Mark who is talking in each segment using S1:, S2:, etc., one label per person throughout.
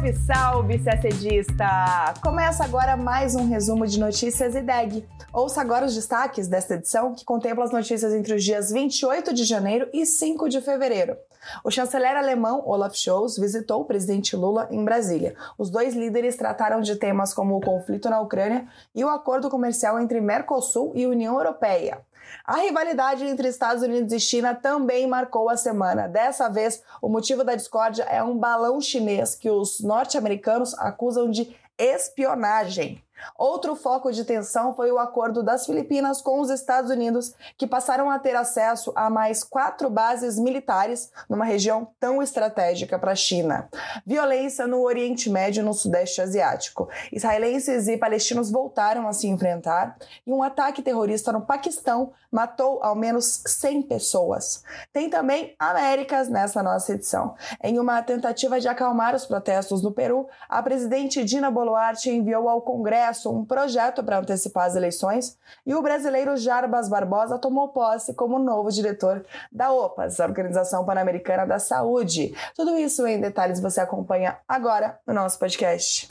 S1: Salve, salve, CACDista! Começa agora mais um resumo de notícias IDEG. Ouça agora os destaques desta edição, que contempla as notícias entre os dias 28 de janeiro e 5 de fevereiro. O chanceler alemão Olaf Scholz visitou o presidente Lula em Brasília. Os dois líderes trataram de temas como o conflito na Ucrânia e o acordo comercial entre Mercosul e União Europeia. A rivalidade entre Estados Unidos e China também marcou a semana. Dessa vez, o motivo da discórdia é um balão chinês que os norte-americanos acusam de espionagem. Outro foco de tensão foi o acordo das Filipinas com os Estados Unidos, que passaram a ter acesso a mais quatro bases militares numa região tão estratégica para a China. Violência no Oriente Médio e no Sudeste Asiático. Israelenses e palestinos voltaram a se enfrentar e um ataque terrorista no Paquistão matou ao menos 100 pessoas. Tem também Américas nessa nossa edição. Em uma tentativa de acalmar os protestos no Peru, a presidente Dina Boluarte enviou ao Congresso Congresso um projeto para antecipar as eleições e o brasileiro Jarbas Barbosa tomou posse como novo diretor da OPAS, a Organização Pan-Americana da Saúde. Tudo isso em detalhes você acompanha agora no nosso podcast.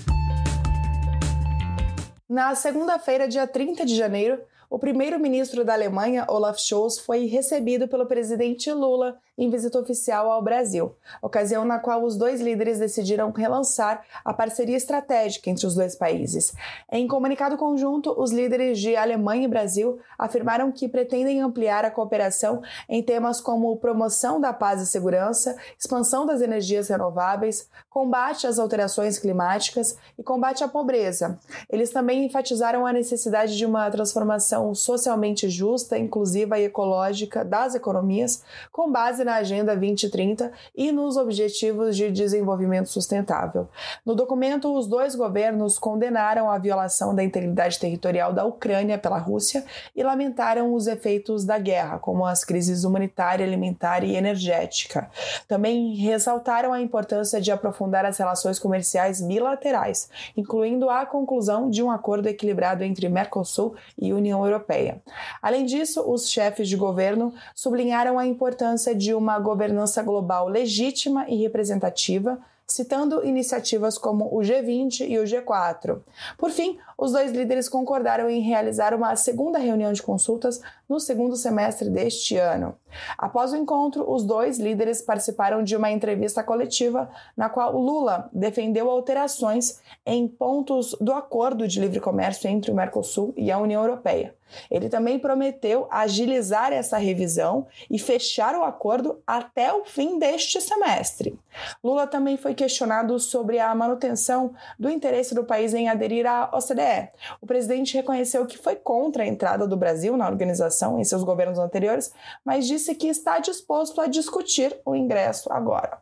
S1: Na segunda-feira, dia 30 de janeiro, o primeiro-ministro da Alemanha, Olaf Scholz, foi recebido pelo presidente Lula em visita oficial ao Brasil, ocasião na qual os dois líderes decidiram relançar a parceria estratégica entre os dois países. Em comunicado conjunto, os líderes de Alemanha e Brasil afirmaram que pretendem ampliar a cooperação em temas como promoção da paz e segurança, expansão das energias renováveis, combate às alterações climáticas e combate à pobreza. Eles também enfatizaram a necessidade de uma transformação socialmente justa, inclusiva e ecológica das economias, com base na Agenda 2030 e nos Objetivos de Desenvolvimento Sustentável. No documento, os dois governos condenaram a violação da integridade territorial da Ucrânia pela Rússia e lamentaram os efeitos da guerra, como as crises humanitária, alimentar e energética. Também ressaltaram a importância de aprofundar as relações comerciais bilaterais, incluindo a conclusão de um acordo equilibrado entre Mercosul e União Europeia. Além disso, os chefes de governo sublinharam a importância de uma governança global legítima e representativa, citando iniciativas como o G20 e o G4. Por fim, os dois líderes concordaram em realizar uma segunda reunião de consultas no segundo semestre deste ano. Após o encontro, os dois líderes participaram de uma entrevista coletiva na qual Lula defendeu alterações em pontos do acordo de livre comércio entre o Mercosul e a União Europeia. Ele também prometeu agilizar essa revisão e fechar o acordo até o fim deste semestre. Lula também foi questionado sobre a manutenção do interesse do país em aderir à OCDE. O presidente reconheceu que foi contra a entrada do Brasil na organização em seus governos anteriores, mas disse que está disposto a discutir o ingresso agora.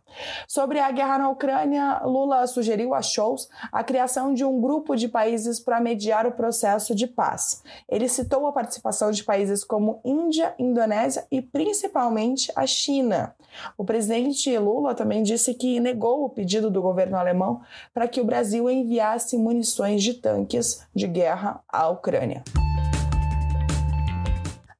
S1: Sobre a guerra na Ucrânia, Lula sugeriu a Scholz a criação de um grupo de países para mediar o processo de paz. Ele citou a participação de países como Índia, Indonésia e principalmente a China. O presidente Lula também disse que negou o pedido do governo alemão para que o Brasil enviasse munições de tanques de guerra à Ucrânia.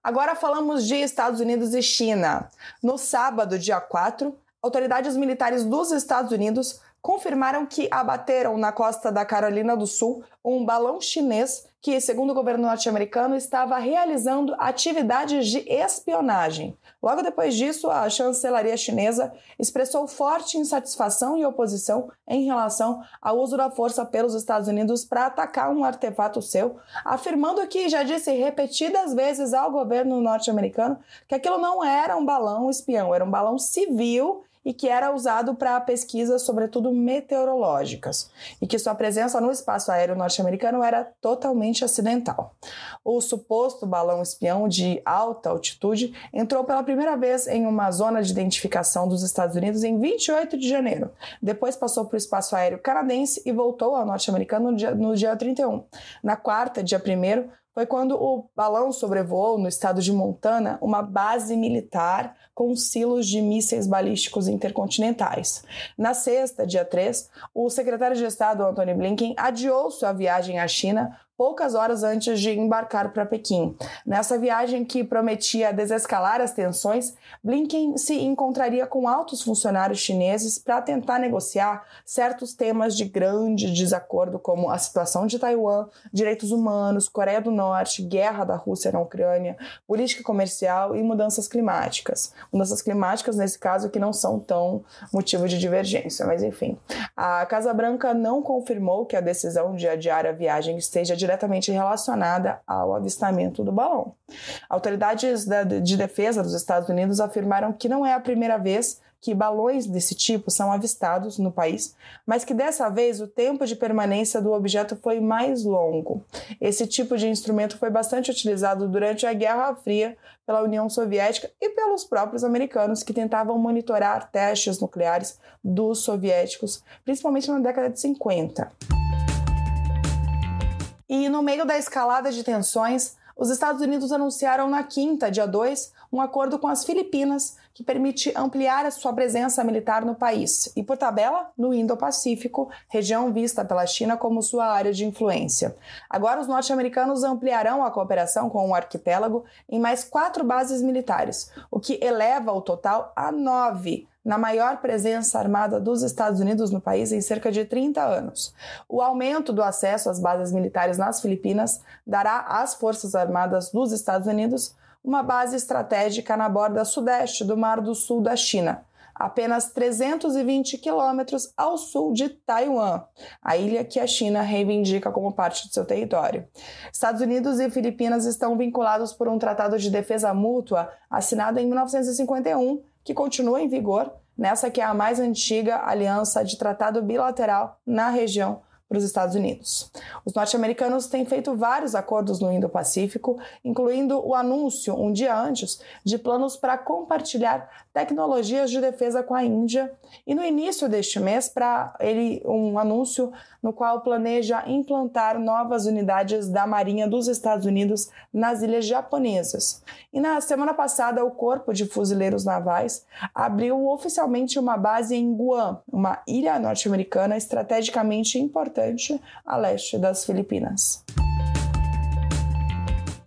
S1: Agora falamos de Estados Unidos e China. No sábado, dia 4, autoridades militares dos Estados Unidos confirmaram que abateram na costa da Carolina do Sul um balão chinês que, segundo o governo norte-americano, estava realizando atividades de espionagem. Logo depois disso, a chancelaria chinesa expressou forte insatisfação e oposição em relação ao uso da força pelos Estados Unidos para atacar um artefato seu, afirmando que já disse repetidas vezes ao governo norte-americano que aquilo não era um balão espião, era um balão civil e que era usado para pesquisas, sobretudo meteorológicas, e que sua presença no espaço aéreo norte-americano era totalmente acidental. O suposto balão espião de alta altitude entrou pela primeira vez em uma zona de identificação dos Estados Unidos em 28 de janeiro. Depois passou para o espaço aéreo canadense e voltou ao norte-americano no dia, no dia 31. Na quarta, dia 1 foi quando o balão sobrevoou no estado de Montana uma base militar com silos de mísseis balísticos intercontinentais. Na sexta, dia 3, o secretário de Estado Antony Blinken adiou sua viagem à China poucas horas antes de embarcar para Pequim. Nessa viagem que prometia desescalar as tensões, Blinken se encontraria com altos funcionários chineses para tentar negociar certos temas de grande desacordo, como a situação de Taiwan, direitos humanos, Coreia do Norte, guerra da Rússia na Ucrânia, política comercial e mudanças climáticas. Mudanças climáticas, nesse caso, que não são tão motivo de divergência, mas enfim. A Casa Branca não confirmou que a decisão de adiar a viagem esteja diretamente relacionada ao avistamento do balão. Autoridades de defesa dos Estados Unidos afirmaram que não é a primeira vez que balões desse tipo são avistados no país, mas que dessa vez o tempo de permanência do objeto foi mais longo. Esse tipo de instrumento foi bastante utilizado durante a Guerra Fria pela União Soviética e pelos próprios americanos que tentavam monitorar testes nucleares dos soviéticos, principalmente na década de 50. E no meio da escalada de tensões, os Estados Unidos anunciaram na quinta, dia 2, um acordo com as Filipinas que permite ampliar a sua presença militar no país e, por tabela, no Indo-Pacífico, região vista pela China como sua área de influência. Agora, os norte-americanos ampliarão a cooperação com o arquipélago em mais quatro bases militares, o que eleva o total a nove na maior presença armada dos Estados Unidos no país em cerca de 30 anos. O aumento do acesso às bases militares nas Filipinas dará às Forças Armadas dos Estados Unidos uma base estratégica na borda sudeste do Mar do Sul da China, apenas 320 quilômetros ao sul de Taiwan, a ilha que a China reivindica como parte de seu território. Estados Unidos e Filipinas estão vinculados por um tratado de defesa mútua assinado em 1951 que continua em vigor, nessa que é a mais antiga aliança de tratado bilateral na região para os Estados Unidos. Os norte-americanos têm feito vários acordos no Indo-Pacífico, incluindo o anúncio, um dia antes, de planos para compartilhar tecnologias de defesa com a Índia, e no início deste mês, para ele um anúncio no qual planeja implantar novas unidades da Marinha dos Estados Unidos nas ilhas japonesas. E na semana passada, o Corpo de Fuzileiros Navais abriu oficialmente uma base em Guam, uma ilha norte-americana estrategicamente importante a leste das Filipinas.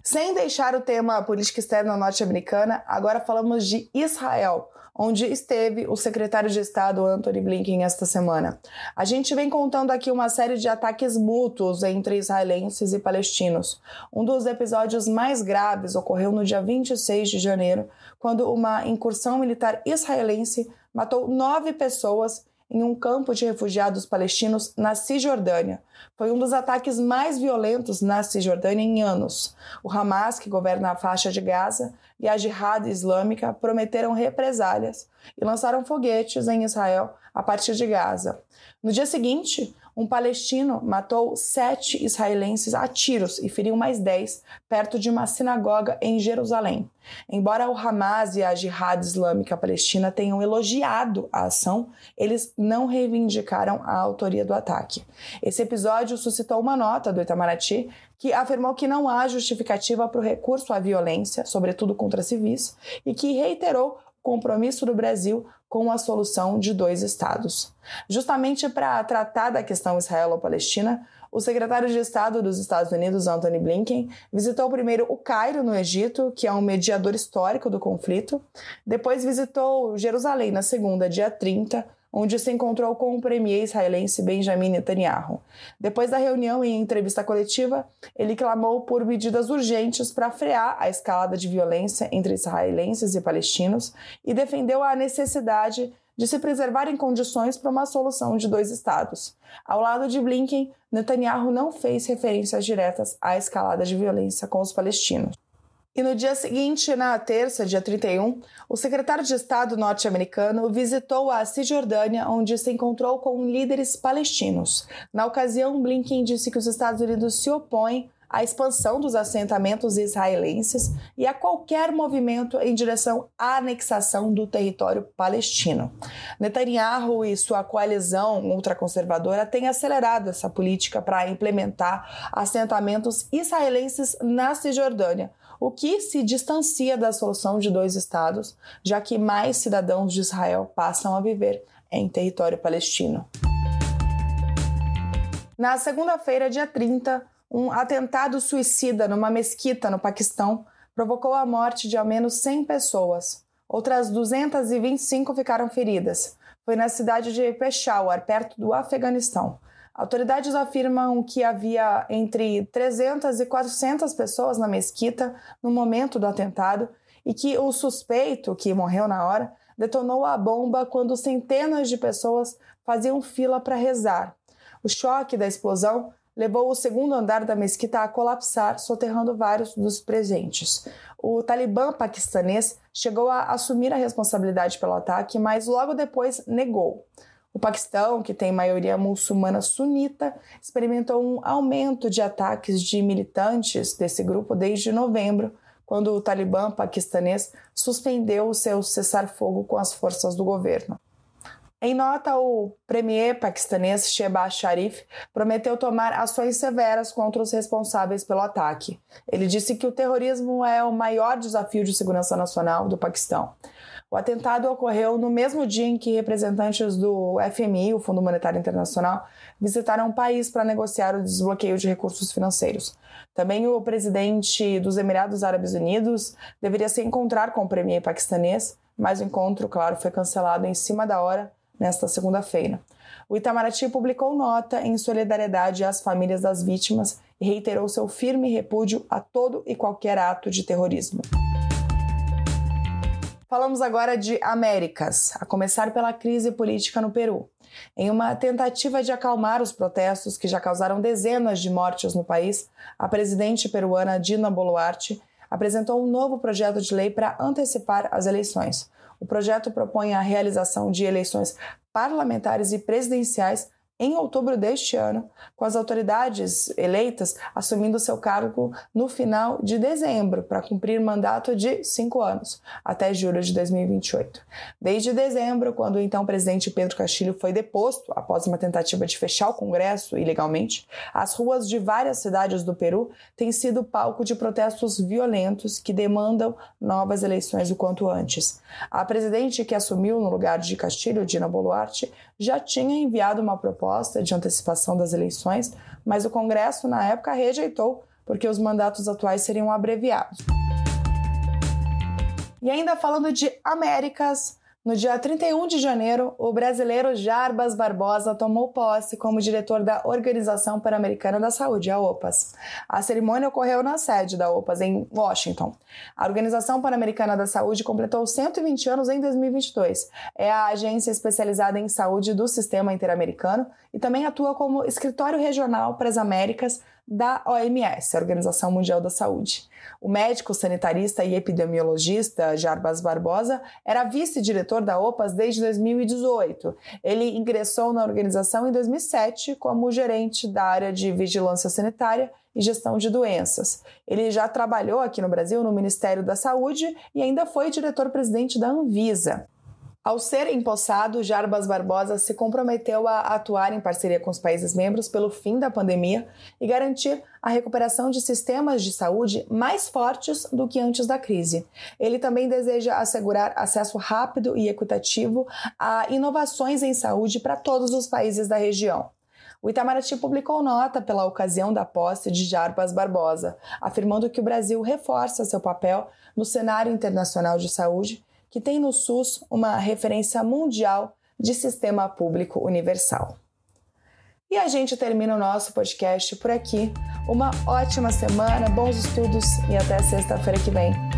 S1: Sem deixar o tema política externa norte-americana, agora falamos de Israel, onde esteve o secretário de Estado Anthony Blinken esta semana. A gente vem contando aqui uma série de ataques mútuos entre israelenses e palestinos. Um dos episódios mais graves ocorreu no dia 26 de janeiro, quando uma incursão militar israelense matou nove pessoas em um campo de refugiados palestinos na Cisjordânia. Foi um dos ataques mais violentos na Cisjordânia em anos. O Hamas, que governa a faixa de Gaza, e a Jihad Islâmica prometeram represálias e lançaram foguetes em Israel a partir de Gaza. No dia seguinte, um palestino matou sete israelenses a tiros e feriu mais dez perto de uma sinagoga em Jerusalém. Embora o Hamas e a Jihad Islâmica Palestina tenham elogiado a ação, eles não reivindicaram a autoria do ataque. Esse episódio suscitou uma nota do Itamaraty que afirmou que não há justificativa para o recurso à violência, sobretudo contra civis, e que reiterou compromisso do Brasil com a solução de dois estados. Justamente para tratar da questão israelo-palestina, o secretário de Estado dos Estados Unidos, Anthony Blinken, visitou primeiro o Cairo, no Egito, que é um mediador histórico do conflito. Depois visitou Jerusalém na segunda, dia 30, onde se encontrou com o premier israelense Benjamin Netanyahu. Depois da reunião e entrevista coletiva, ele clamou por medidas urgentes para frear a escalada de violência entre israelenses e palestinos e defendeu a necessidade de se preservarem condições para uma solução de dois estados. Ao lado de Blinken, Netanyahu não fez referências diretas à escalada de violência com os palestinos. E no dia seguinte, na terça, dia 31, o secretário de Estado norte-americano visitou a Cisjordânia, onde se encontrou com líderes palestinos. Na ocasião, Blinken disse que os Estados Unidos se opõem à expansão dos assentamentos israelenses e a qualquer movimento em direção à anexação do território palestino. Netanyahu e sua coalizão ultraconservadora têm acelerado essa política para implementar assentamentos israelenses na Cisjordânia, o que se distancia da solução de dois estados, já que mais cidadãos de Israel passam a viver em território palestino. Na segunda-feira, dia 30, Um atentado suicida numa mesquita no Paquistão provocou a morte de ao menos 100 pessoas. Outras 225 ficaram feridas. Foi na cidade de Peshawar, perto do Afeganistão. Autoridades afirmam que havia entre 300 e 400 pessoas na mesquita no momento do atentado e que o suspeito, que morreu na hora, detonou a bomba quando centenas de pessoas faziam fila para rezar. O choque da explosão levou o segundo andar da mesquita a colapsar, soterrando vários dos presentes. O Talibã paquistanês chegou a assumir a responsabilidade pelo ataque, mas logo depois negou. O Paquistão, que tem maioria muçulmana sunita, experimentou um aumento de ataques de militantes desse grupo desde novembro, quando o Talibã paquistanês suspendeu o seu cessar-fogo com as forças do governo. Em nota, o premier paquistanês Shehbaz Sharif prometeu tomar ações severas contra os responsáveis pelo ataque. Ele disse que o terrorismo é o maior desafio de segurança nacional do Paquistão. O atentado ocorreu no mesmo dia em que representantes do FMI, o Fundo Monetário Internacional, visitaram o país para negociar o desbloqueio de recursos financeiros. Também o presidente dos Emirados Árabes Unidos deveria se encontrar com o premier paquistanês, mas o encontro, claro, foi cancelado em cima da hora nesta segunda-feira. O Itamaraty publicou nota em solidariedade às famílias das vítimas e reiterou seu firme repúdio a todo e qualquer ato de terrorismo. Falamos agora de Américas, a começar pela crise política no Peru. Em uma tentativa de acalmar os protestos que já causaram dezenas de mortes no país, a presidente peruana Dina Boluarte apresentou um novo projeto de lei para antecipar as eleições. O projeto propõe a realização de eleições parlamentares e presidenciais em outubro deste ano, com as autoridades eleitas assumindo seu cargo no final de dezembro, para cumprir mandato de cinco anos, até julho de 2028. Desde dezembro, quando o então presidente Pedro Castilho foi deposto após uma tentativa de fechar o Congresso ilegalmente, as ruas de várias cidades do Peru têm sido palco de protestos violentos que demandam novas eleições o quanto antes. A presidente que assumiu no lugar de Castilho, Dina Boluarte, já tinha enviado uma proposta de antecipação das eleições, mas o Congresso, na época, rejeitou porque os mandatos atuais seriam abreviados. E ainda falando de Américas, no dia 31 de janeiro, o brasileiro Jarbas Barbosa tomou posse como diretor da Organização Pan-Americana da Saúde, a OPAS. A cerimônia ocorreu na sede da OPAS, em Washington. A Organização Pan-Americana da Saúde completou 120 anos em 2022. É a agência especializada em saúde do sistema interamericano e também atua como escritório regional para as Américas da OMS, a Organização Mundial da Saúde. O médico sanitarista e epidemiologista Jarbas Barbosa era vice-diretor da OPAS desde 2018. Ele ingressou na organização em 2007 como gerente da área de vigilância sanitária e gestão de doenças. Ele já trabalhou aqui no Brasil no Ministério da Saúde e ainda foi diretor-presidente da Anvisa. Ao ser empossado, Jarbas Barbosa se comprometeu a atuar em parceria com os países membros pelo fim da pandemia e garantir a recuperação de sistemas de saúde mais fortes do que antes da crise. Ele também deseja assegurar acesso rápido e equitativo a inovações em saúde para todos os países da região. O Itamaraty publicou nota pela ocasião da posse de Jarbas Barbosa, afirmando que o Brasil reforça seu papel no cenário internacional de saúde que tem no SUS uma referência mundial de sistema público universal. E a gente termina o nosso podcast por aqui. Uma ótima semana, bons estudos e até sexta-feira que vem.